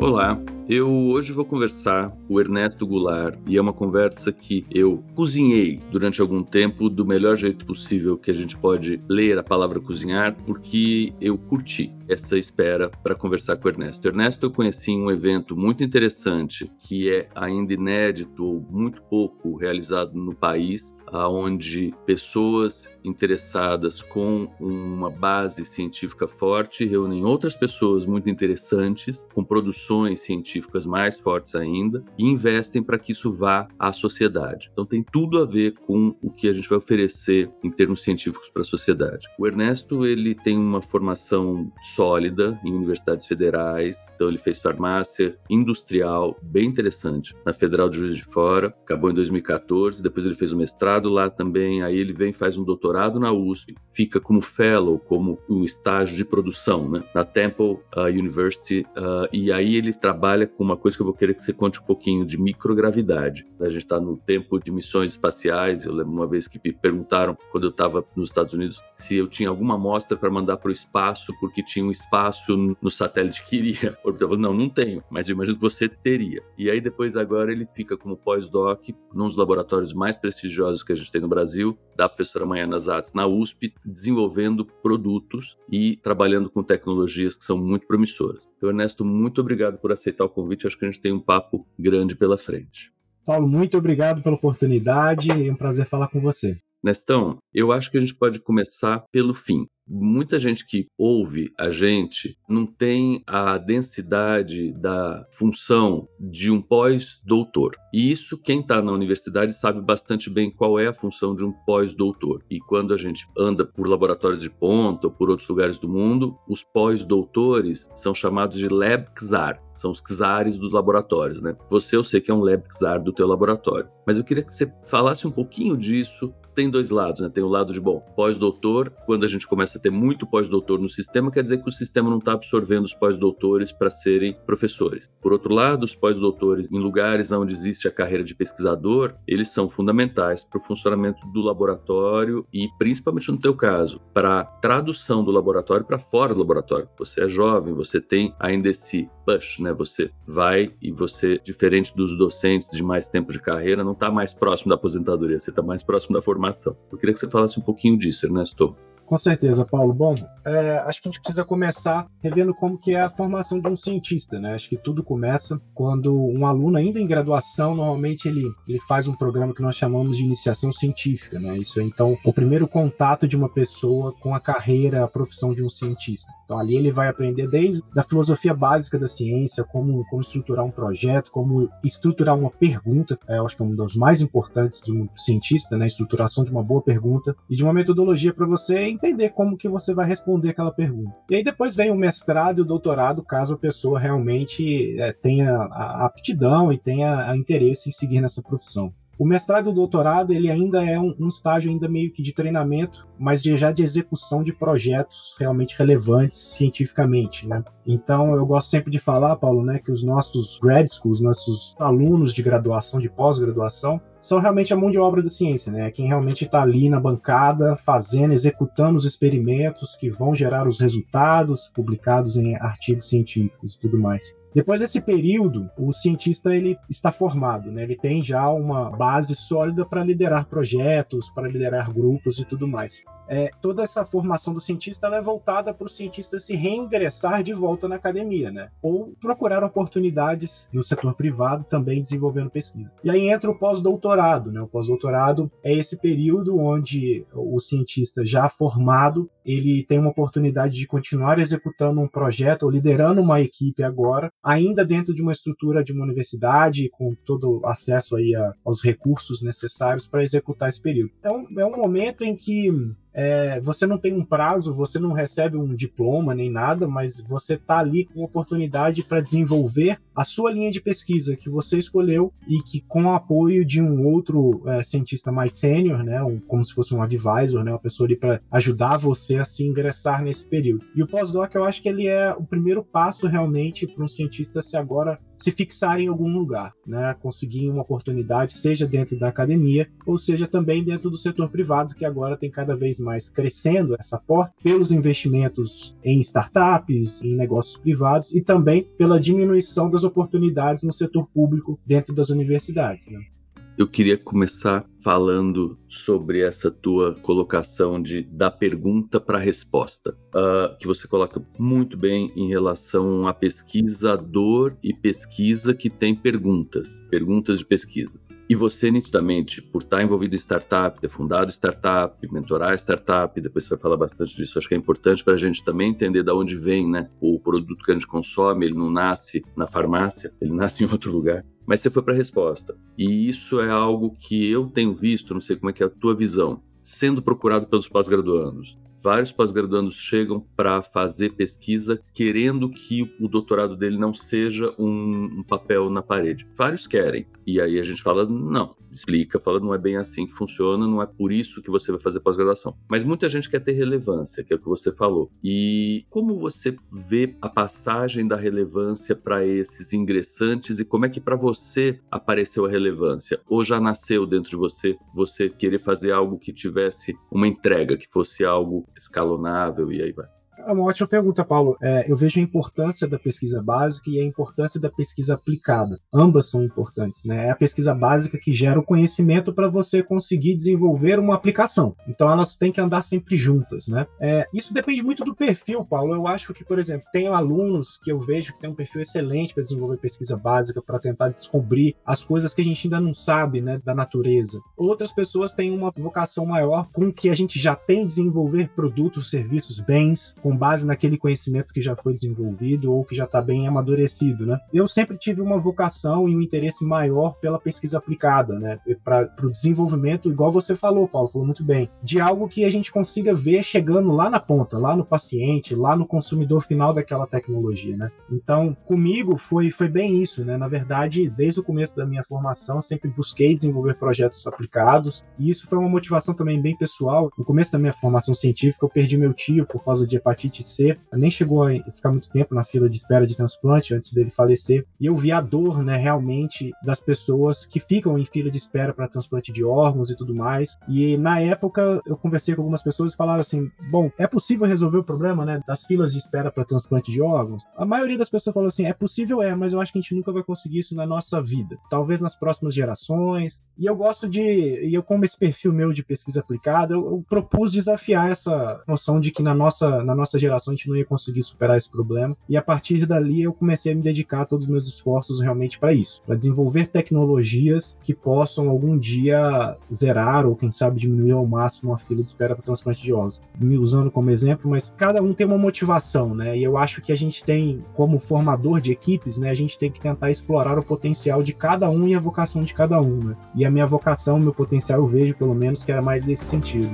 Olá, eu hoje vou conversar com o Ernesto Goulart e é uma conversa que eu cozinhei durante algum tempo do melhor jeito possível que a gente pode ler a palavra cozinhar, porque eu curti essa espera para conversar com o Ernesto. O Ernesto eu conheci em um evento muito interessante que é ainda inédito ou muito pouco realizado no país, aonde pessoas interessadas com uma base científica forte reúnem outras pessoas muito interessantes com produções científicas mais fortes ainda e investem para que isso vá à sociedade. Então tem tudo a ver com o que a gente vai oferecer em termos científicos para a sociedade. O Ernesto ele tem uma formação sólida em universidades federais, então ele fez farmácia industrial bem interessante na Federal de Juiz de Fora, acabou em 2014, depois ele fez o mestrado lá também, aí ele vem faz um doutorado na USP, fica como fellow, como um estágio de produção, né, na Temple uh, University, uh, e aí ele trabalha com uma coisa que eu vou querer que você conte um pouquinho de microgravidade. A gente está no tempo de missões espaciais, eu lembro uma vez que me perguntaram, quando eu estava nos Estados Unidos, se eu tinha alguma amostra para mandar para o espaço, porque tinha um espaço no satélite que iria. Eu falei, não, não tenho, mas eu imagino que você teria. E aí depois agora ele fica como pós-doc num dos laboratórios mais prestigiosos que a gente tem no Brasil, da professora Maiana Zatz na USP, desenvolvendo produtos e trabalhando com tecnologias que são muito promissoras. Então, Ernesto, muito obrigado por aceitar o convite. Acho que a gente tem um papo grande pela frente. Paulo, muito obrigado pela oportunidade. É um prazer falar com você. Nestão, eu acho que a gente pode começar pelo fim. Muita gente que ouve a gente não tem a densidade da função de um pós-doutor. E isso, quem está na universidade sabe bastante bem qual é a função de um pós-doutor. E quando a gente anda por laboratórios de ponta ou por outros lugares do mundo, os pós-doutores são chamados de lab czar. São os czares dos laboratórios, né? Você, eu sei que é um lab czar do teu laboratório. Mas eu queria que você falasse um pouquinho disso. Tem dois lados, né? Tem o lado de, bom, pós-doutor, quando a gente começa ter muito pós-doutor no sistema, quer dizer que o sistema não está absorvendo os pós-doutores para serem professores. Por outro lado, os pós-doutores, em lugares onde existe a carreira de pesquisador, eles são fundamentais para o funcionamento do laboratório e, principalmente no teu caso, para a tradução do laboratório para fora do laboratório. Você é jovem, você tem ainda esse push, né? Você vai e você, diferente dos docentes de mais tempo de carreira, não está mais próximo da aposentadoria, você está mais próximo da formação. Eu queria que você falasse um pouquinho disso, Ernesto. Com certeza, Paulo. Bom, é, acho que a gente precisa começar revendo como que é a formação de um cientista, né? Acho que tudo começa quando um aluno ainda em graduação, normalmente ele, ele faz um programa que nós chamamos de iniciação científica, né? Isso é, então, o primeiro contato de uma pessoa com a carreira, a profissão de um cientista. Então, ali ele vai aprender desde a filosofia básica da ciência, como, como estruturar um projeto, como estruturar uma pergunta, é, acho que é um dos mais importantes de um cientista, né? Estruturação de uma boa pergunta e de uma metodologia para você entender como que você vai responder aquela pergunta. E aí depois vem o mestrado e o doutorado, caso a pessoa realmente é, tenha a aptidão e tenha a interesse em seguir nessa profissão. O mestrado e o doutorado, ele ainda é um, um estágio ainda meio que de treinamento, mas de, já de execução de projetos realmente relevantes cientificamente, né? Então, eu gosto sempre de falar, Paulo, né, que os nossos grad schools, nossos alunos de graduação, de pós-graduação, são realmente a mão de obra da ciência, né? Quem realmente está ali na bancada, fazendo, executando os experimentos que vão gerar os resultados publicados em artigos científicos e tudo mais. Depois desse período, o cientista ele está formado, né? ele tem já uma base sólida para liderar projetos, para liderar grupos e tudo mais. É, toda essa formação do cientista é voltada para o cientista se reingressar de volta na academia, né? ou procurar oportunidades no setor privado também desenvolvendo pesquisa. E aí entra o pós-doutorado. Né? O pós-doutorado é esse período onde o cientista já formado ele tem uma oportunidade de continuar executando um projeto ou liderando uma equipe agora ainda dentro de uma estrutura de uma universidade, com todo acesso aí a, aos recursos necessários para executar esse período. Então, é um momento em que é, você não tem um prazo, você não recebe um diploma nem nada, mas você está ali com oportunidade para desenvolver a sua linha de pesquisa que você escolheu e que com o apoio de um outro é, cientista mais sênior, né, um, como se fosse um advisor, né, uma pessoa ali para ajudar você a se ingressar nesse período. E o pós-doc eu acho que ele é o primeiro passo realmente para um cientista se agora se fixar em algum lugar, né, conseguir uma oportunidade, seja dentro da academia ou seja também dentro do setor privado que agora tem cada vez mais crescendo essa porta pelos investimentos em startups, em negócios privados e também pela diminuição das oportunidades no setor público dentro das universidades. Né? Eu queria começar falando sobre essa tua colocação de da pergunta para a resposta, uh, que você coloca muito bem em relação a pesquisador e pesquisa que tem perguntas, perguntas de pesquisa. E você, nitidamente, por estar envolvido em startup, ter fundado startup, mentorar startup, depois você vai falar bastante disso, acho que é importante para a gente também entender de onde vem né, o produto que a gente consome, ele não nasce na farmácia, ele nasce em outro lugar. Mas você foi para a resposta. E isso é algo que eu tenho visto, não sei como é que é a tua visão, sendo procurado pelos pós-graduandos. Vários pós-graduandos chegam para fazer pesquisa querendo que o doutorado dele não seja um, um, papel na parede. Vários querem. E aí a gente fala, não, explica, fala, não é bem assim que funciona, não é por isso que você vai fazer pós-graduação. Mas muita gente quer ter relevância, que é o que você falou. E como você vê a passagem da relevância para esses ingressantes e como é que para você apareceu a relevância? Ou já nasceu dentro de você você querer fazer algo que tivesse uma entrega, que fosse algo escalonável e aí vai. É uma ótima pergunta, Paulo. É, eu vejo a importância da pesquisa básica e a importância da pesquisa aplicada. Ambas são importantes, né? É a pesquisa básica que gera o conhecimento para você conseguir desenvolver uma aplicação. Então elas têm que andar sempre juntas, né? É, isso depende muito do perfil, Paulo. Eu acho que, por exemplo, tem alunos que eu vejo que tem um perfil excelente para desenvolver pesquisa básica, para tentar descobrir as coisas que a gente ainda não sabe, né, da natureza. Outras pessoas têm uma vocação maior com que a gente já tem desenvolver produtos, serviços, bens base naquele conhecimento que já foi desenvolvido ou que já está bem amadurecido, né? Eu sempre tive uma vocação e um interesse maior pela pesquisa aplicada, né? Para o desenvolvimento, igual você falou, Paulo, falou muito bem, de algo que a gente consiga ver chegando lá na ponta, lá no paciente, lá no consumidor final daquela tecnologia, né? Então, comigo foi, foi bem isso, né? Na verdade, desde o começo da minha formação, sempre busquei desenvolver projetos aplicados e isso foi uma motivação também bem pessoal. No começo da minha formação científica, eu perdi meu tio por causa de hepatite hepatite C, nem chegou a ficar muito tempo na fila de espera de transplante antes dele falecer. E eu vi a dor, né, realmente, das pessoas que ficam em fila de espera para transplante de órgãos e tudo mais. E na época eu conversei com algumas pessoas e falaram assim: bom, é possível resolver o problema, né, das filas de espera para transplante de órgãos? A maioria das pessoas falou assim: é possível, é, mas eu acho que a gente nunca vai conseguir isso na nossa vida. Talvez nas próximas gerações. E eu gosto de, e eu como esse perfil meu de pesquisa aplicada, eu, eu propus desafiar essa noção de que na nossa, na nossa nossa geração a gente não ia conseguir superar esse problema. E a partir dali eu comecei a me dedicar todos os meus esforços realmente para isso, para desenvolver tecnologias que possam algum dia zerar ou quem sabe diminuir ao máximo a fila de espera para transplante de órgãos. Me usando como exemplo, mas cada um tem uma motivação, né? E eu acho que a gente tem, como formador de equipes, né, a gente tem que tentar explorar o potencial de cada um e a vocação de cada um, né? E a minha vocação, meu potencial eu vejo pelo menos que era mais nesse sentido.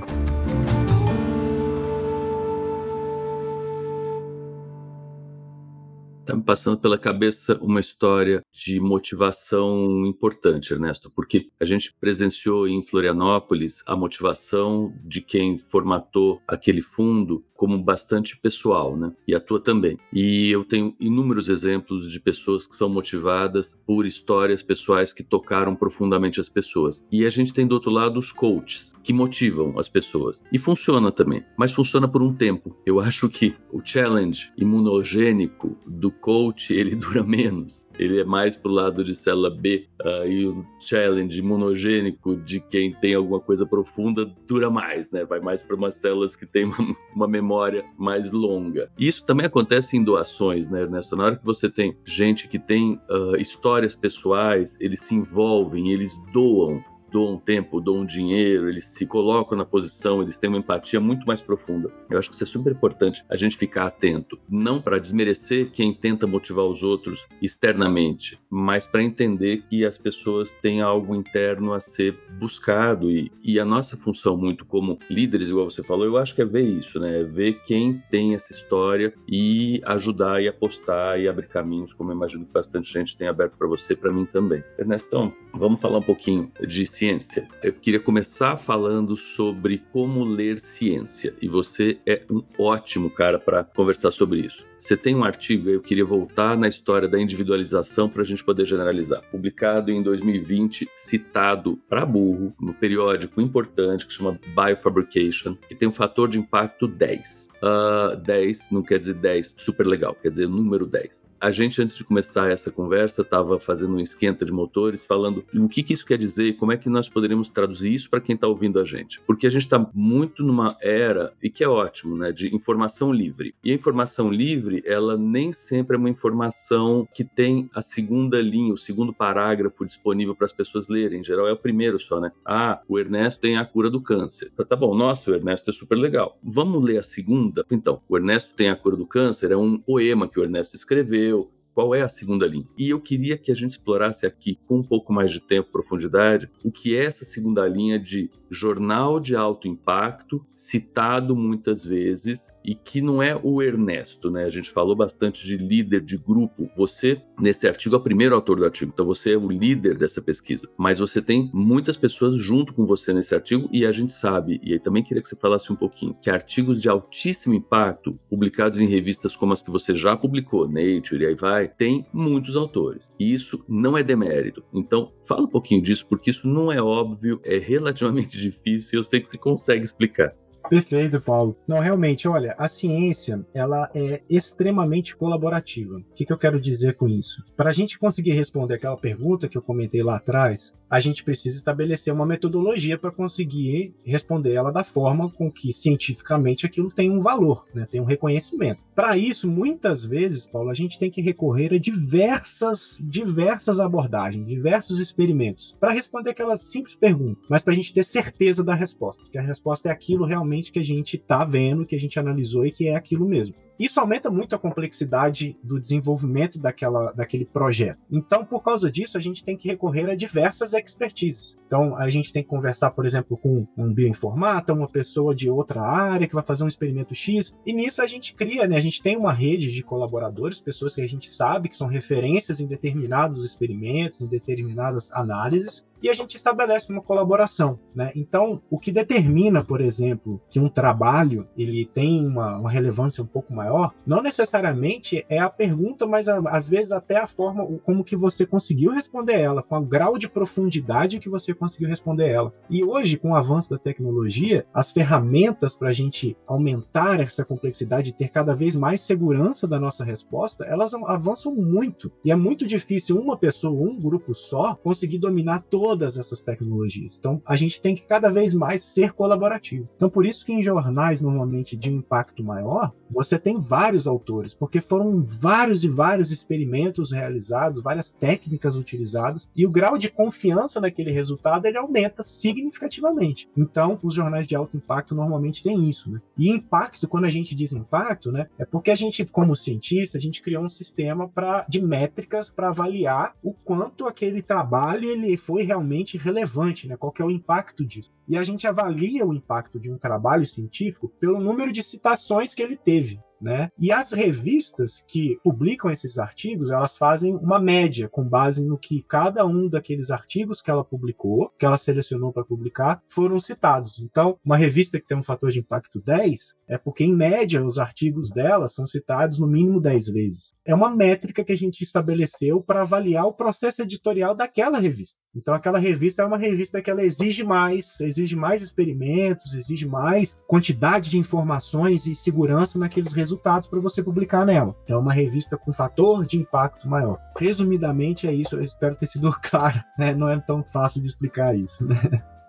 Está me passando pela cabeça uma história de motivação importante, Ernesto, porque a gente presenciou em Florianópolis a motivação de quem formatou aquele fundo como bastante pessoal, né? E a tua também. E eu tenho inúmeros exemplos de pessoas que são motivadas por histórias pessoais que tocaram profundamente as pessoas. E a gente tem do outro lado os coaches, que motivam as pessoas. E funciona também, mas funciona por um tempo. Eu acho que o challenge imunogênico do coach, ele dura menos. Ele é mais pro lado de célula B. Uh, e o challenge imunogênico de quem tem alguma coisa profunda dura mais, né? Vai mais para umas células que têm uma, uma, memória mais longa. Isso também acontece em doações, né, Ernesto? Na hora que você tem gente que tem uh, histórias pessoais, eles se envolvem, eles doam doam tempo, doam dinheiro, eles se colocam na posição, eles têm uma empatia muito mais profunda. Eu acho que isso é super importante a gente ficar atento, não para desmerecer quem tenta motivar os outros externamente, mas para entender que as pessoas têm algo interno a ser buscado e, e a nossa função muito como líderes, igual você falou, eu acho que é ver isso, né? É ver quem tem essa história e ajudar e apostar e abrir caminhos, como eu imagino que bastante gente tem aberto para você, para mim também. Ernestão, vamos falar um pouquinho de ciência ciência. Eu queria começar falando sobre como ler ciência e você é um ótimo cara para conversar sobre isso. Você tem um artigo, eu queria voltar na história da individualização para a gente poder generalizar. Publicado em 2020, citado para burro, no periódico importante que chama Biofabrication, que tem um fator de impacto 10. Uh, 10 não quer dizer 10 super legal, quer dizer número 10. A gente, antes de começar essa conversa, estava fazendo um esquenta de motores, falando o que, que isso quer dizer como é que nós poderíamos traduzir isso para quem está ouvindo a gente. Porque a gente está muito numa era, e que é ótimo, né, de informação livre. E a informação livre ela nem sempre é uma informação que tem a segunda linha, o segundo parágrafo disponível para as pessoas lerem. Em geral é o primeiro só, né? Ah, o Ernesto tem a cura do câncer. Tá bom, nossa, o Ernesto é super legal. Vamos ler a segunda? Então, o Ernesto tem a cura do câncer é um poema que o Ernesto escreveu, qual é a segunda linha. E eu queria que a gente explorasse aqui, com um pouco mais de tempo, profundidade, o que é essa segunda linha de jornal de alto impacto, citado muitas vezes, e que não é o Ernesto, né? A gente falou bastante de líder de grupo. Você, nesse artigo, é o primeiro autor do artigo, então você é o líder dessa pesquisa. Mas você tem muitas pessoas junto com você nesse artigo e a gente sabe, e aí também queria que você falasse um pouquinho, que artigos de altíssimo impacto, publicados em revistas como as que você já publicou, Nature e aí vai, tem muitos autores. E isso não é demérito. Então, fala um pouquinho disso, porque isso não é óbvio, é relativamente difícil e eu sei que você consegue explicar. Perfeito, Paulo. Não, realmente, olha, a ciência ela é extremamente colaborativa. O que, que eu quero dizer com isso? Para a gente conseguir responder aquela pergunta que eu comentei lá atrás, a gente precisa estabelecer uma metodologia para conseguir responder ela da forma com que cientificamente aquilo tem um valor, né, tem um reconhecimento. Para isso, muitas vezes, Paulo, a gente tem que recorrer a diversas, diversas abordagens, diversos experimentos para responder aquela simples pergunta, mas para a gente ter certeza da resposta, porque a resposta é aquilo realmente que a gente está vendo, que a gente analisou e que é aquilo mesmo. Isso aumenta muito a complexidade do desenvolvimento daquela, daquele projeto. Então, por causa disso, a gente tem que recorrer a diversas expertises. Então, a gente tem que conversar, por exemplo, com um bioinformata, uma pessoa de outra área que vai fazer um experimento X, e nisso a gente cria, né? A gente tem uma rede de colaboradores, pessoas que a gente sabe que são referências em determinados experimentos, em determinadas análises, e a gente estabelece uma colaboração, né? Então, o que determina, por exemplo, que um trabalho ele tem uma, uma relevância um pouco maior, não necessariamente é a pergunta, mas a, às vezes até a forma como que você conseguiu responder ela, com o grau de profundidade que você conseguiu responder ela. E hoje, com o avanço da tecnologia, as ferramentas para a gente aumentar essa complexidade e ter cada vez mais segurança da nossa resposta, elas avançam muito. E é muito difícil uma pessoa, um grupo só, conseguir dominar toda todas essas tecnologias. Então, a gente tem que cada vez mais ser colaborativo. Então, por isso que em jornais normalmente de impacto maior, você tem vários autores, porque foram vários e vários experimentos realizados, várias técnicas utilizadas, e o grau de confiança naquele resultado ele aumenta significativamente. Então, os jornais de alto impacto normalmente têm isso, né? E impacto, quando a gente diz impacto, né, é porque a gente, como cientista, a gente criou um sistema para de métricas para avaliar o quanto aquele trabalho ele foi realmente realmente relevante, né? Qual é o impacto disso? E a gente avalia o impacto de um trabalho científico pelo número de citações que ele teve. Né? E as revistas que publicam esses artigos, elas fazem uma média com base no que cada um daqueles artigos que ela publicou, que ela selecionou para publicar, foram citados. Então, uma revista que tem um fator de impacto 10 é porque, em média, os artigos dela são citados no mínimo 10 vezes. É uma métrica que a gente estabeleceu para avaliar o processo editorial daquela revista. Então, aquela revista é uma revista que ela exige mais, exige mais experimentos, exige mais quantidade de informações e segurança naqueles resultados para você publicar nela. Então, é uma revista com fator de impacto maior. Resumidamente, é isso. Eu espero ter sido claro. Né? Não é tão fácil de explicar isso. Né?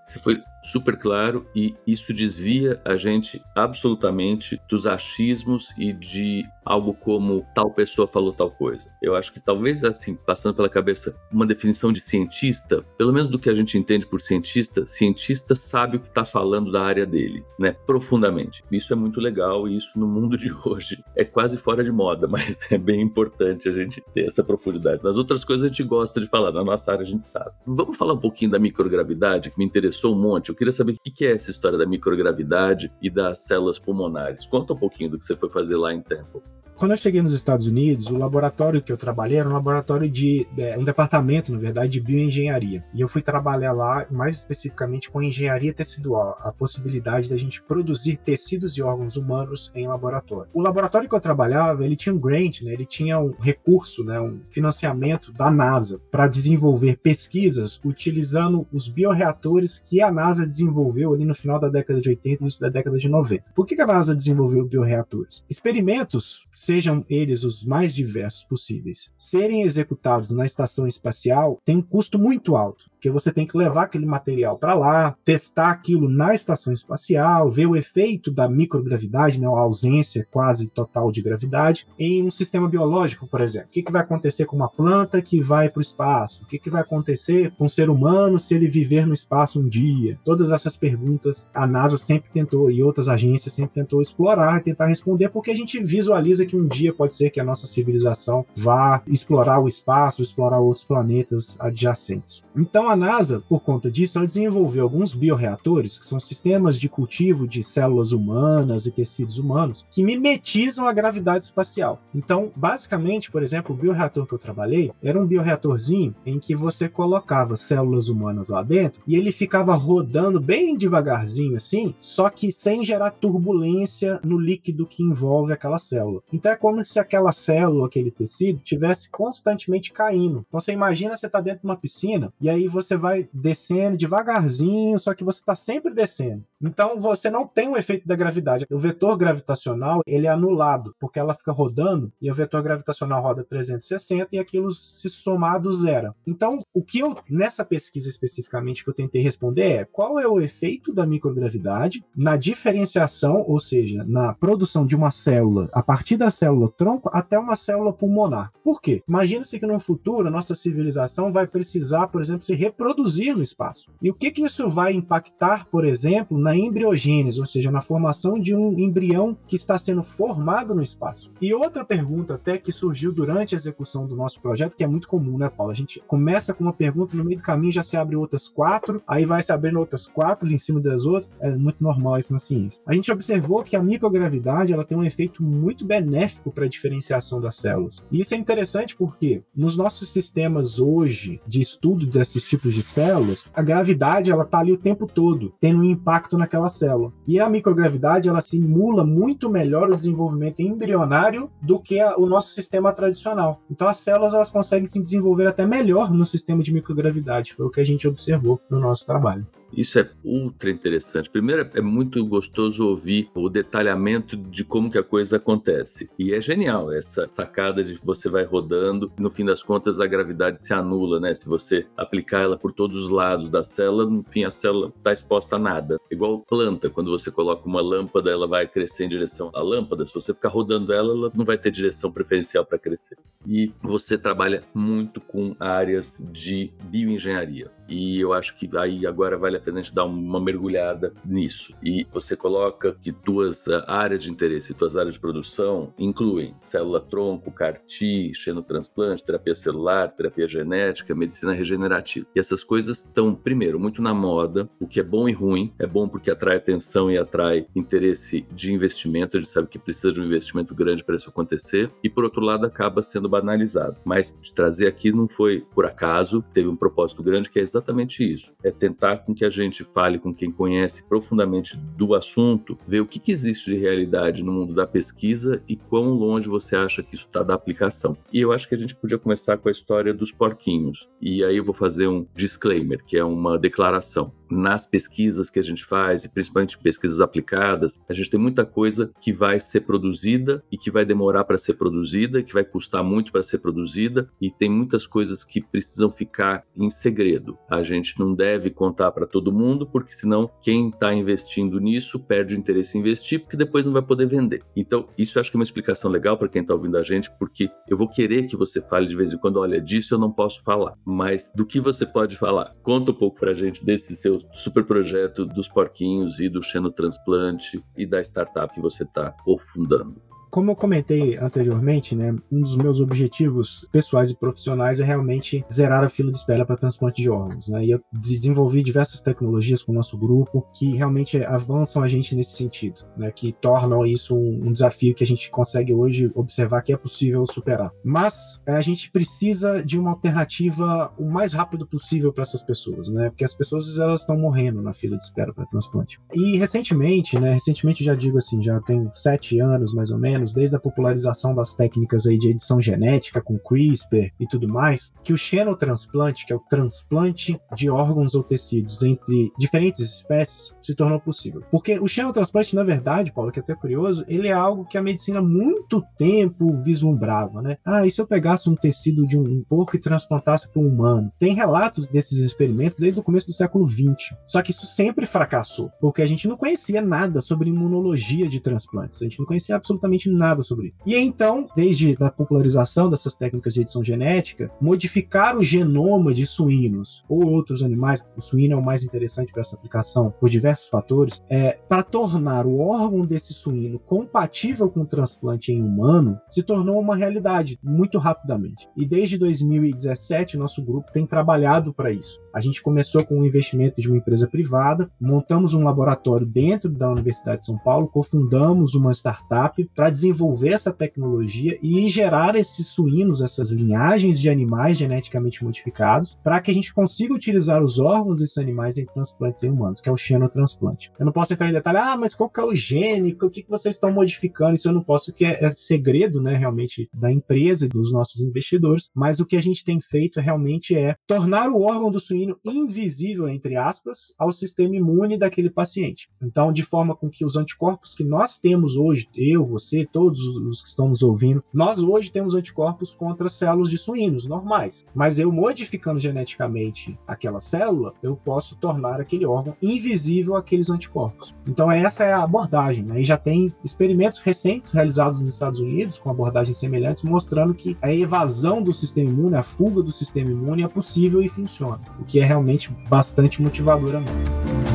Você foi super claro e isso desvia a gente absolutamente dos achismos e de algo como tal pessoa falou tal coisa. Eu acho que talvez assim, passando pela cabeça uma definição de cientista, pelo menos do que a gente entende por cientista, cientista sabe o que está falando da área dele, né, profundamente. Isso é muito legal e isso no mundo de hoje é quase fora de moda, mas é bem importante a gente ter essa profundidade. Nas outras coisas a gente gosta de falar, na nossa área a gente sabe. Vamos falar um pouquinho da microgravidade, que me interessou um monte. Eu queria saber o que é essa história da microgravidade e das células pulmonares. Conta um pouquinho do que você foi fazer lá em Temple. Quando eu cheguei nos Estados Unidos, o laboratório que eu trabalhei era um laboratório de. É, um departamento, na verdade, de bioengenharia. E eu fui trabalhar lá, mais especificamente, com engenharia tecidual, a possibilidade da gente produzir tecidos e órgãos humanos em laboratório. O laboratório que eu trabalhava, ele tinha um grant, né, ele tinha um recurso, né, um financiamento da NASA para desenvolver pesquisas utilizando os bioreatores que a NASA desenvolveu ali no final da década de 80 e início da década de 90. Por que a NASA desenvolveu bioreatores? Experimentos sejam eles os mais diversos possíveis, serem executados na estação espacial tem um custo muito alto porque você tem que levar aquele material para lá, testar aquilo na estação espacial, ver o efeito da microgravidade, né, a ausência quase total de gravidade, em um sistema biológico, por exemplo. O que, que vai acontecer com uma planta que vai para o espaço? O que, que vai acontecer com um ser humano se ele viver no espaço um dia? Todas essas perguntas a NASA sempre tentou e outras agências sempre tentou explorar, tentar responder, porque a gente visualiza que um dia pode ser que a nossa civilização vá explorar o espaço, explorar outros planetas adjacentes. Então a NASA, por conta disso, ela desenvolveu alguns bioreatores, que são sistemas de cultivo de células humanas e tecidos humanos, que mimetizam a gravidade espacial. Então, basicamente, por exemplo, o bioreator que eu trabalhei era um bioreatorzinho em que você colocava células humanas lá dentro e ele ficava rodando bem devagarzinho assim, só que sem gerar turbulência no líquido que envolve aquela célula. Então é como se aquela célula, aquele tecido, tivesse constantemente caindo. Então você imagina você está dentro de uma piscina e aí você vai descendo devagarzinho, só que você está sempre descendo. Então você não tem o efeito da gravidade. O vetor gravitacional ele é anulado, porque ela fica rodando e o vetor gravitacional roda 360 e aquilo se somar do zero. Então, o que eu, nessa pesquisa especificamente que eu tentei responder é qual é o efeito da microgravidade na diferenciação, ou seja, na produção de uma célula a partir da célula tronco até uma célula pulmonar. Por quê? Imagina-se que no futuro a nossa civilização vai precisar, por exemplo, se reproduzir no espaço. E o que, que isso vai impactar, por exemplo, na embriogênese, ou seja, na formação de um embrião que está sendo formado no espaço. E outra pergunta até que surgiu durante a execução do nosso projeto, que é muito comum, né, Paulo? A gente começa com uma pergunta, no meio do caminho já se abre outras quatro, aí vai se abrindo outras quatro em cima das outras. É muito normal isso na ciência. A gente observou que a microgravidade ela tem um efeito muito benéfico para a diferenciação das células. E isso é interessante porque nos nossos sistemas hoje de estudo desses tipos de células, a gravidade ela está ali o tempo todo, tendo um impacto naquela célula. E a microgravidade ela simula muito melhor o desenvolvimento embrionário do que a, o nosso sistema tradicional. Então as células elas conseguem se desenvolver até melhor no sistema de microgravidade, foi o que a gente observou no nosso trabalho. Isso é ultra interessante. Primeiro, é muito gostoso ouvir o detalhamento de como que a coisa acontece. E é genial essa sacada de você vai rodando, no fim das contas a gravidade se anula, né? Se você aplicar ela por todos os lados da célula, no fim a célula está exposta a nada. Igual planta, quando você coloca uma lâmpada, ela vai crescer em direção à lâmpada. Se você ficar rodando ela, ela não vai ter direção preferencial para crescer. E você trabalha muito com áreas de bioengenharia. E eu acho que aí agora vale a independente dar uma mergulhada nisso. E você coloca que duas ah, áreas de interesse, duas áreas de produção incluem célula-tronco, CAR-T, xenotransplante, terapia celular, terapia genética, medicina regenerativa. E essas coisas estão, primeiro, muito na moda, o que é bom e ruim. É bom porque atrai atenção e atrai interesse de investimento, a gente sabe que precisa de um investimento grande para isso acontecer. E por outro lado, acaba sendo banalizado. Mas de trazer aqui não foi por acaso, teve um propósito grande que é exatamente isso: é tentar com que a gente fale com quem conhece profundamente do assunto, ver o que, que existe de realidade no mundo da pesquisa e quão longe você acha que isso está da aplicação. E eu acho que a gente podia começar com a história dos porquinhos. E aí eu vou fazer um disclaimer, que é uma declaração nas pesquisas que a gente faz, e principalmente pesquisas aplicadas, a gente tem muita coisa que vai ser produzida e que vai demorar para ser produzida, que vai custar muito para ser produzida, e tem muitas coisas que precisam ficar em segredo. A gente não deve contar para todo mundo, porque senão quem está investindo nisso perde o interesse em investir, porque depois não vai poder vender. Então, isso eu acho que é uma explicação legal para quem está ouvindo a gente, porque eu vou querer que você fale de vez em quando, olha, disso eu não posso falar, mas do que você pode falar? Conta um pouco para a gente desse seu super projeto dos porquinhos e do xenotransplante e da startup que você está cofundando. Como eu comentei anteriormente, né, um dos meus objetivos pessoais e profissionais é realmente zerar a fila de espera para transplante de órgãos. Né, e eu desenvolvi diversas tecnologias com o nosso grupo que realmente avançam a gente nesse sentido, né, que tornam isso um, um desafio que a gente consegue hoje observar que é possível superar. Mas a gente precisa de uma alternativa o mais rápido possível para essas pessoas, né, porque as pessoas elas estão morrendo na fila de espera para transplante. E recentemente, né, recentemente já digo assim, já tem sete anos mais ou menos desde a popularização das técnicas aí de edição genética com CRISPR e tudo mais, que o xenotransplante, que é o transplante de órgãos ou tecidos entre diferentes espécies, se tornou possível. Porque o xenotransplante, na verdade, Paulo, que é até curioso, ele é algo que a medicina há muito tempo vislumbrava, né? Ah, e se eu pegasse um tecido de um porco e transplantasse para um humano? Tem relatos desses experimentos desde o começo do século XX. Só que isso sempre fracassou, porque a gente não conhecia nada sobre imunologia de transplantes. A gente não conhecia absolutamente nada sobre isso. E então, desde a popularização dessas técnicas de edição genética, modificar o genoma de suínos ou outros animais, o suíno é o mais interessante para essa aplicação por diversos fatores, é para tornar o órgão desse suíno compatível com o transplante em humano, se tornou uma realidade muito rapidamente. E desde 2017, nosso grupo tem trabalhado para isso. A gente começou com um investimento de uma empresa privada, montamos um laboratório dentro da Universidade de São Paulo, cofundamos uma startup para desenvolver essa tecnologia e gerar esses suínos, essas linhagens de animais geneticamente modificados, para que a gente consiga utilizar os órgãos desses animais em transplantes em humanos, que é o xenotransplante. Eu não posso entrar em detalhe, ah, mas qual que é o gene, o que, vocês estão modificando? Isso eu não posso, que é, é segredo, né, realmente, da empresa e dos nossos investidores, mas o que a gente tem feito realmente é tornar o órgão do suíno invisível, entre aspas, ao sistema imune daquele paciente. Então, de forma com que os anticorpos que nós temos hoje, eu, você, todos os que estão nos ouvindo, nós hoje temos anticorpos contra células de suínos normais. Mas eu modificando geneticamente aquela célula, eu posso tornar aquele órgão invisível àqueles anticorpos. Então essa é a abordagem. Né? E já tem experimentos recentes realizados nos Estados Unidos com abordagens semelhantes, mostrando que a evasão do sistema imune, a fuga do sistema imune é possível e funciona, o que é realmente bastante motivadora mesmo.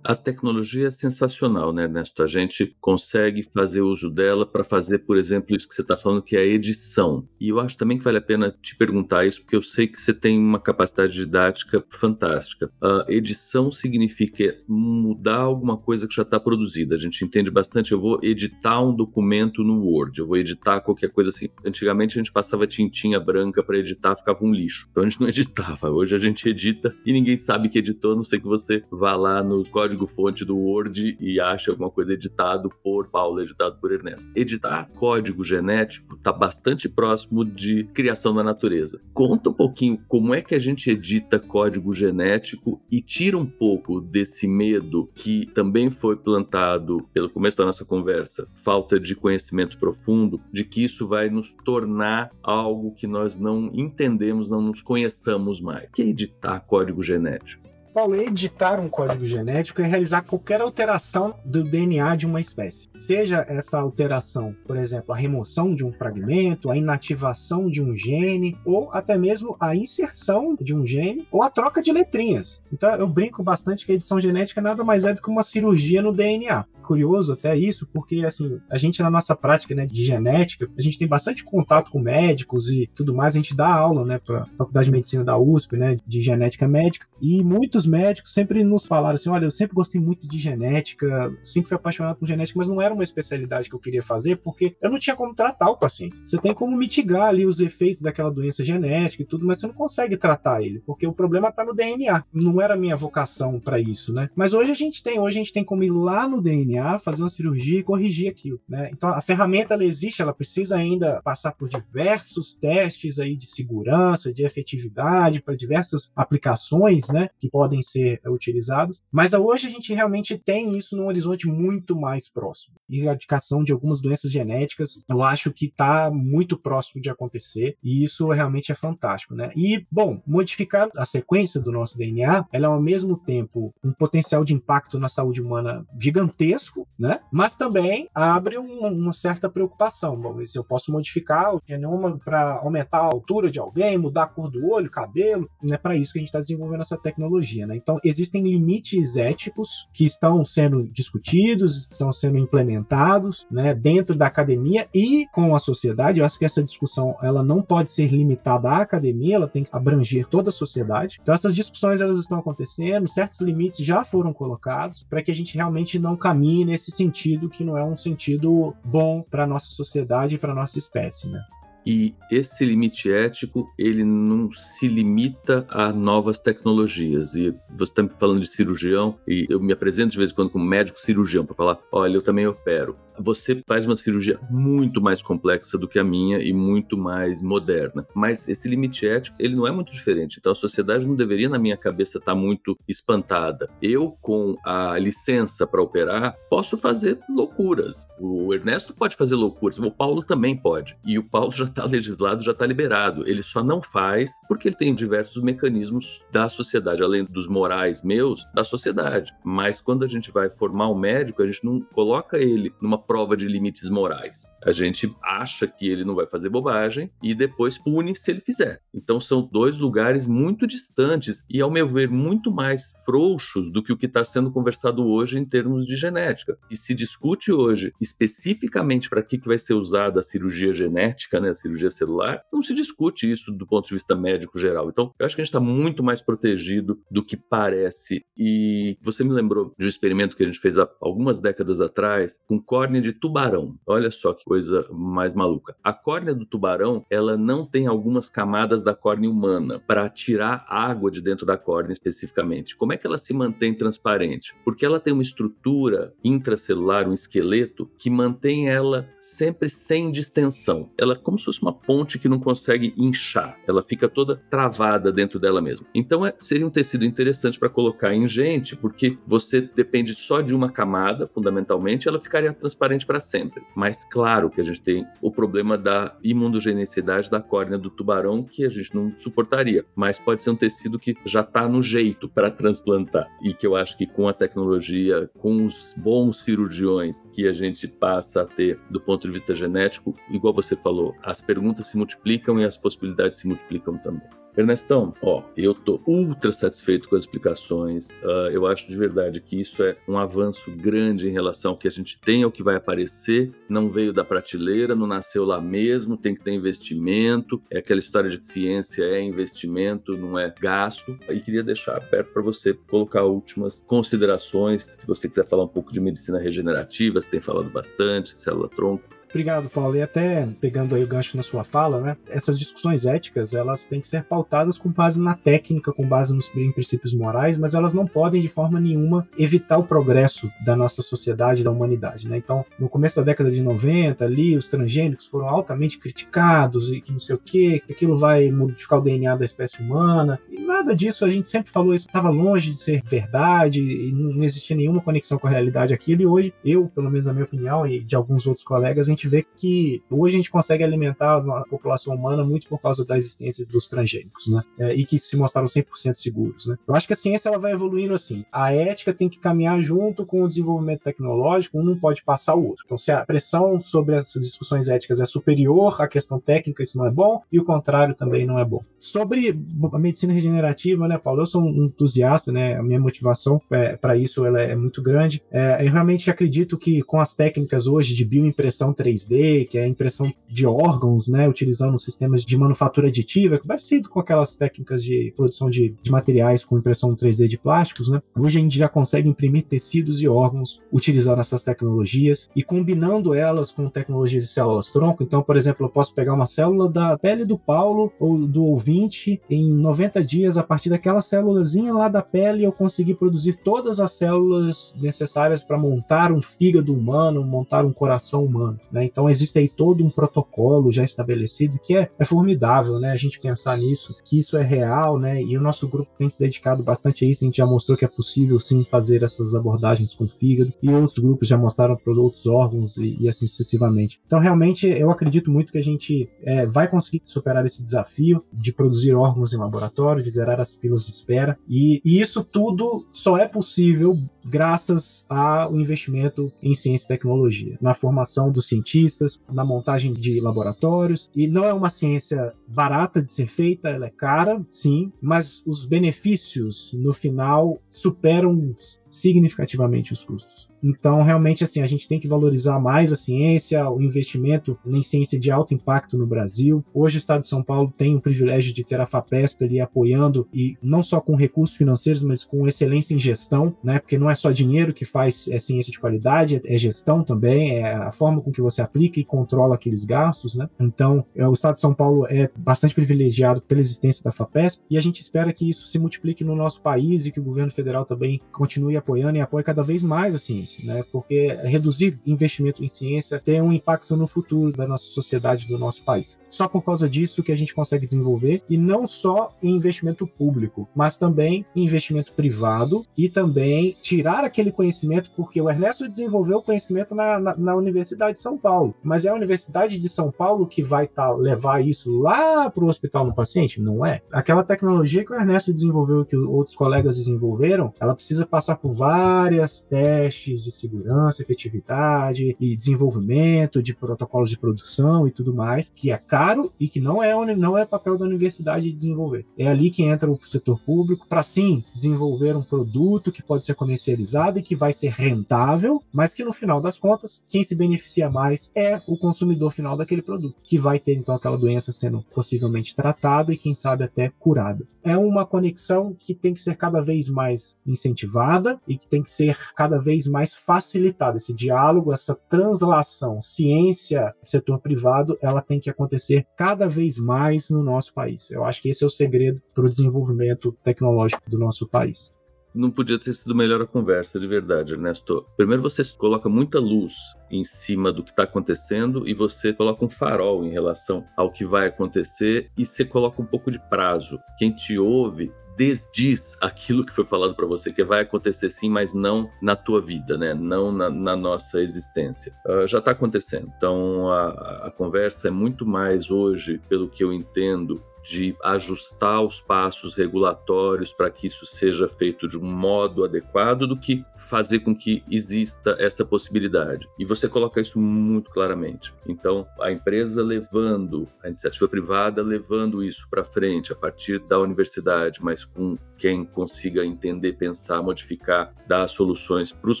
A tecnologia é sensacional, né, Ernesto? A gente consegue fazer uso dela para fazer, por exemplo, isso que você está falando, que é a edição. E eu acho também que vale a pena te perguntar isso, porque eu sei que você tem uma capacidade didática fantástica. A edição significa mudar alguma coisa que já está produzida. A gente entende bastante. Eu vou editar um documento no Word, eu vou editar qualquer coisa assim. Antigamente a gente passava tintinha branca para editar, ficava um lixo. Então a gente não editava. Hoje a gente edita e ninguém sabe que editou, a não sei que você vá lá no código código-fonte do Word e acha alguma coisa editado por Paulo, editado por Ernesto. Editar código genético está bastante próximo de criação da natureza. Conta um pouquinho como é que a gente edita código genético e tira um pouco desse medo que também foi plantado pelo começo da nossa conversa, falta de conhecimento profundo, de que isso vai nos tornar algo que nós não entendemos, não nos conheçamos mais. O que é editar código genético? Paulo, editar um código genético é realizar qualquer alteração do DNA de uma espécie. Seja essa alteração, por exemplo, a remoção de um fragmento, a inativação de um gene, ou até mesmo a inserção de um gene, ou a troca de letrinhas. Então eu brinco bastante que a edição genética nada mais é do que uma cirurgia no DNA curioso até isso, porque assim, a gente na nossa prática né, de genética, a gente tem bastante contato com médicos e tudo mais, a gente dá aula, né, para Faculdade de Medicina da USP, né, de genética médica, e muitos médicos sempre nos falaram assim, olha, eu sempre gostei muito de genética, sempre fui apaixonado por genética, mas não era uma especialidade que eu queria fazer porque eu não tinha como tratar o paciente. Você tem como mitigar ali os efeitos daquela doença genética e tudo, mas você não consegue tratar ele, porque o problema está no DNA. Não era minha vocação para isso, né? Mas hoje a gente tem, hoje a gente tem como ir lá no DNA fazer uma cirurgia e corrigir aquilo. Né? Então a ferramenta ela existe, ela precisa ainda passar por diversos testes aí de segurança, de efetividade para diversas aplicações, né, que podem ser utilizadas. Mas hoje a gente realmente tem isso num horizonte muito mais próximo. Erradicação de algumas doenças genéticas, eu acho que está muito próximo de acontecer e isso realmente é fantástico, né? E bom, modificar a sequência do nosso DNA, ela é ao mesmo tempo um potencial de impacto na saúde humana gigantesco né? Mas também abre um, uma certa preocupação. Bom, se eu posso modificar o genoma para aumentar a altura de alguém, mudar a cor do olho, cabelo, não é para isso que a gente está desenvolvendo essa tecnologia, né? Então existem limites éticos que estão sendo discutidos, estão sendo implementados, né? Dentro da academia e com a sociedade. Eu acho que essa discussão ela não pode ser limitada à academia, ela tem que abranger toda a sociedade. Então essas discussões elas estão acontecendo, certos limites já foram colocados para que a gente realmente não caminhe nesse sentido que não é um sentido bom para nossa sociedade e para nossa espécie, né? E esse limite ético, ele não se limita a novas tecnologias. E você está me falando de cirurgião, e eu me apresento de vez em quando como médico cirurgião para falar: olha, eu também opero você faz uma cirurgia muito mais complexa do que a minha e muito mais moderna. Mas esse limite ético, ele não é muito diferente. Então a sociedade não deveria, na minha cabeça, estar tá muito espantada. Eu, com a licença para operar, posso fazer loucuras. O Ernesto pode fazer loucuras, o Paulo também pode. E o Paulo já está legislado, já está liberado. Ele só não faz porque ele tem diversos mecanismos da sociedade, além dos morais meus, da sociedade. Mas quando a gente vai formar um médico, a gente não coloca ele numa prova de limites morais. A gente acha que ele não vai fazer bobagem e depois pune se ele fizer. Então são dois lugares muito distantes e, ao meu ver, muito mais frouxos do que o que está sendo conversado hoje em termos de genética. E se discute hoje especificamente para que, que vai ser usada a cirurgia genética, né, a cirurgia celular, não se discute isso do ponto de vista médico geral. Então, eu acho que a gente está muito mais protegido do que parece. E você me lembrou de um experimento que a gente fez há algumas décadas atrás com córnea córnea de tubarão. Olha só que coisa mais maluca. A córnea do tubarão, ela não tem algumas camadas da córnea humana para tirar água de dentro da córnea especificamente. Como é que ela se mantém transparente? Porque ela tem uma estrutura intracelular, um esqueleto que mantém ela sempre sem distensão. Ela é como se fosse uma ponte que não consegue inchar. Ela fica toda travada dentro dela mesma. Então é, seria um tecido interessante para colocar em gente, porque você depende só de uma camada, fundamentalmente, ela ficaria transparente transparente para sempre. Mas claro que a gente tem o problema da imunogenicidade da córnea do tubarão que a gente não suportaria, mas pode ser um tecido que já está no jeito para transplantar e que eu acho que com a tecnologia, com os bons cirurgiões que a gente passa a ter do ponto de vista genético, igual você falou, as perguntas se multiplicam e as possibilidades se multiplicam também. Ernestão, ó, eu tô ultra satisfeito com as explicações. Uh, eu acho de verdade que isso é um avanço grande em relação ao que a gente tem, ao que vai aparecer. Não veio da prateleira, não nasceu lá mesmo, tem que ter investimento. É aquela história de que ciência é investimento, não é gasto. E queria deixar aberto para você colocar últimas considerações. Se você quiser falar um pouco de medicina regenerativa, você tem falado bastante, célula-tronco. Obrigado, Paulo. E até pegando aí o gancho na sua fala, né? Essas discussões éticas, elas têm que ser pautadas com base na técnica, com base nos princípios morais, mas elas não podem de forma nenhuma evitar o progresso da nossa sociedade, da humanidade, né? Então, no começo da década de 90, ali, os transgênicos foram altamente criticados e que não sei o quê, que aquilo vai modificar o DNA da espécie humana. E nada disso, a gente sempre falou isso, estava longe de ser verdade, e não existia nenhuma conexão com a realidade aquilo, e hoje, eu, pelo menos na minha opinião, e de alguns outros colegas, a gente vê que hoje a gente consegue alimentar a população humana muito por causa da existência dos transgênicos, né? É, e que se mostraram 100% seguros, né? Eu acho que a ciência ela vai evoluindo assim. A ética tem que caminhar junto com o desenvolvimento tecnológico, um não pode passar o outro. Então, se a pressão sobre essas discussões éticas é superior à questão técnica, isso não é bom, e o contrário também não é bom. Sobre a medicina regenerativa, né, Paulo? Eu sou um entusiasta, né? A minha motivação é, para isso ela é muito grande. É, eu realmente acredito que com as técnicas hoje de bioimpressão 3D, que é a impressão de órgãos, né, utilizando sistemas de manufatura aditiva, é parecido com aquelas técnicas de produção de, de materiais com impressão 3D de plásticos, né? Hoje a gente já consegue imprimir tecidos e órgãos utilizando essas tecnologias e combinando elas com tecnologias de células tronco. Então, por exemplo, eu posso pegar uma célula da pele do Paulo ou do ouvinte em 90 dias, a partir daquela célulazinha lá da pele, eu conseguir produzir todas as células necessárias para montar um fígado humano, montar um coração humano. Né? Então, existe aí todo um protocolo já estabelecido que é, é formidável, né? A gente pensar nisso, que isso é real, né? E o nosso grupo tem se dedicado bastante a isso. A gente já mostrou que é possível sim fazer essas abordagens com fígado, e outros grupos já mostraram para outros órgãos e, e, assim sucessivamente. Então, realmente, eu acredito muito que a gente é, vai conseguir superar esse desafio de produzir órgãos em laboratório, de zerar as filas de espera, e, e isso tudo só é possível graças ao investimento em ciência e tecnologia, na formação dos cientistas, na montagem de laboratórios. E não é uma ciência barata de ser feita, ela é cara, sim, mas os benefícios no final superam significativamente os custos. Então, realmente, assim, a gente tem que valorizar mais a ciência, o investimento em ciência de alto impacto no Brasil. Hoje, o Estado de São Paulo tem o privilégio de ter a FAPESP ali apoiando, e não só com recursos financeiros, mas com excelência em gestão, né? Porque não é só dinheiro que faz é ciência de qualidade, é gestão também, é a forma com que você aplica e controla aqueles gastos, né? Então, é, o Estado de São Paulo é bastante privilegiado pela existência da FAPESP, e a gente espera que isso se multiplique no nosso país e que o governo federal também continue apoiando e apoie cada vez mais a ciência, né? Porque reduzir investimento em ciência tem um impacto no futuro da nossa sociedade, do nosso país. Só por causa disso que a gente consegue desenvolver e não só em investimento público, mas também em investimento privado e também tirar aquele conhecimento, porque o Ernesto desenvolveu o conhecimento na, na, na Universidade de São Paulo, mas é a Universidade de São Paulo que vai tá, levar isso lá para o hospital no paciente? Não é. Aquela tecnologia que o Ernesto desenvolveu, que outros colegas desenvolveram, ela precisa passar por várias testes de segurança, efetividade e desenvolvimento de protocolos de produção e tudo mais, que é caro e que não é, não é papel da universidade desenvolver. É ali que entra o setor público para sim desenvolver um produto que pode ser comercializado e que vai ser rentável, mas que no final das contas, quem se beneficia mais é o consumidor final daquele produto, que vai ter então aquela doença sendo possivelmente tratada e quem sabe até curada. É uma conexão que tem que ser cada vez mais incentivada e que tem que ser cada vez mais facilitada. Esse diálogo, essa translação ciência, setor privado, ela tem que acontecer cada vez mais no nosso país. Eu acho que esse é o segredo para o desenvolvimento tecnológico do nosso país não podia ter sido melhor a conversa, de verdade, Ernesto. Primeiro você coloca muita luz em cima do que está acontecendo e você coloca um farol em relação ao que vai acontecer e você coloca um pouco de prazo. Quem te ouve desdiz aquilo que foi falado para você, que vai acontecer sim, mas não na tua vida, né? Não na, na nossa existência. Uh, já está acontecendo. Então a, a conversa é muito mais hoje, pelo que eu entendo, de ajustar os passos regulatórios para que isso seja feito de um modo adequado do que fazer com que exista essa possibilidade. E você coloca isso muito claramente. Então, a empresa levando, a iniciativa privada levando isso para frente a partir da universidade, mas com quem consiga entender, pensar, modificar, dar soluções para os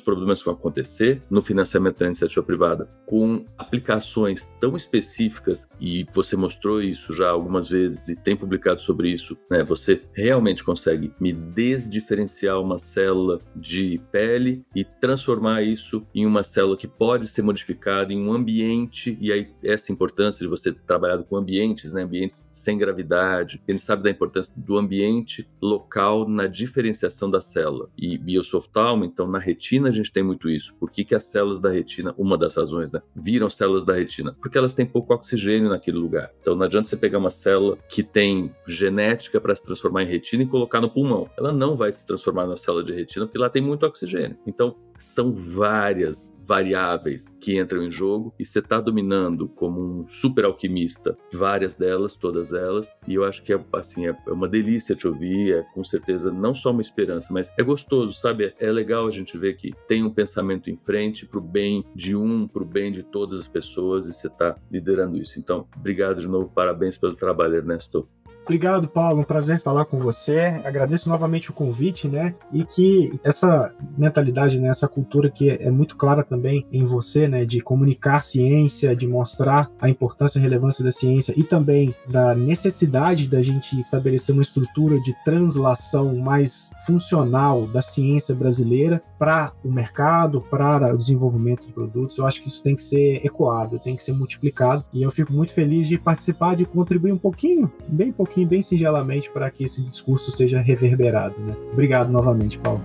problemas que vão acontecer no financiamento da iniciativa privada, com aplicações tão específicas, e você mostrou isso já algumas vezes e tem publicado sobre isso, né? Você realmente consegue me desdiferenciar uma célula de pele pele e transformar isso em uma célula que pode ser modificada em um ambiente, e aí essa importância de você ter trabalhado com ambientes, né, ambientes sem gravidade, gente sabe da importância do ambiente local na diferenciação da célula. E biosoftalmo, então na retina a gente tem muito isso. Por que, que as células da retina, uma das razões, né, viram células da retina? Porque elas têm pouco oxigênio naquele lugar. Então não adianta você pegar uma célula que tem genética para se transformar em retina e colocar no pulmão. Ela não vai se transformar na célula de retina porque lá tem muito oxigênio. Então são várias variáveis que entram em jogo e você está dominando como um super alquimista várias delas, todas elas, e eu acho que é assim é uma delícia te ouvir, é com certeza não só uma esperança, mas é gostoso, sabe? É legal a gente ver que tem um pensamento em frente para o bem de um, para o bem de todas as pessoas e você está liderando isso. Então, obrigado de novo, parabéns pelo trabalho, Ernesto. Obrigado, Paulo. Um prazer falar com você. Agradeço novamente o convite, né? E que essa mentalidade, né, essa cultura que é muito clara também em você, né, de comunicar ciência, de mostrar a importância e relevância da ciência e também da necessidade da gente estabelecer uma estrutura de translação mais funcional da ciência brasileira para o mercado, para o desenvolvimento de produtos. Eu acho que isso tem que ser ecoado, tem que ser multiplicado. E eu fico muito feliz de participar, de contribuir um pouquinho, bem pouquinho pouquinho, bem singelamente, para que esse discurso seja reverberado. Né? Obrigado novamente, Paulo.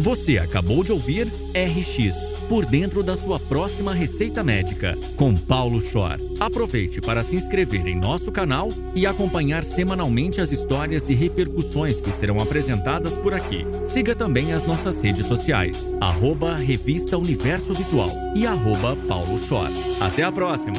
Você acabou de ouvir RX por dentro da sua próxima receita médica com Paulo Schor. Aproveite para se inscrever em nosso canal e acompanhar semanalmente as histórias e repercussões que serão apresentadas por aqui. Siga também as nossas redes sociais, arroba Revista Universo Visual e arroba Paulo Schor. Até a próxima!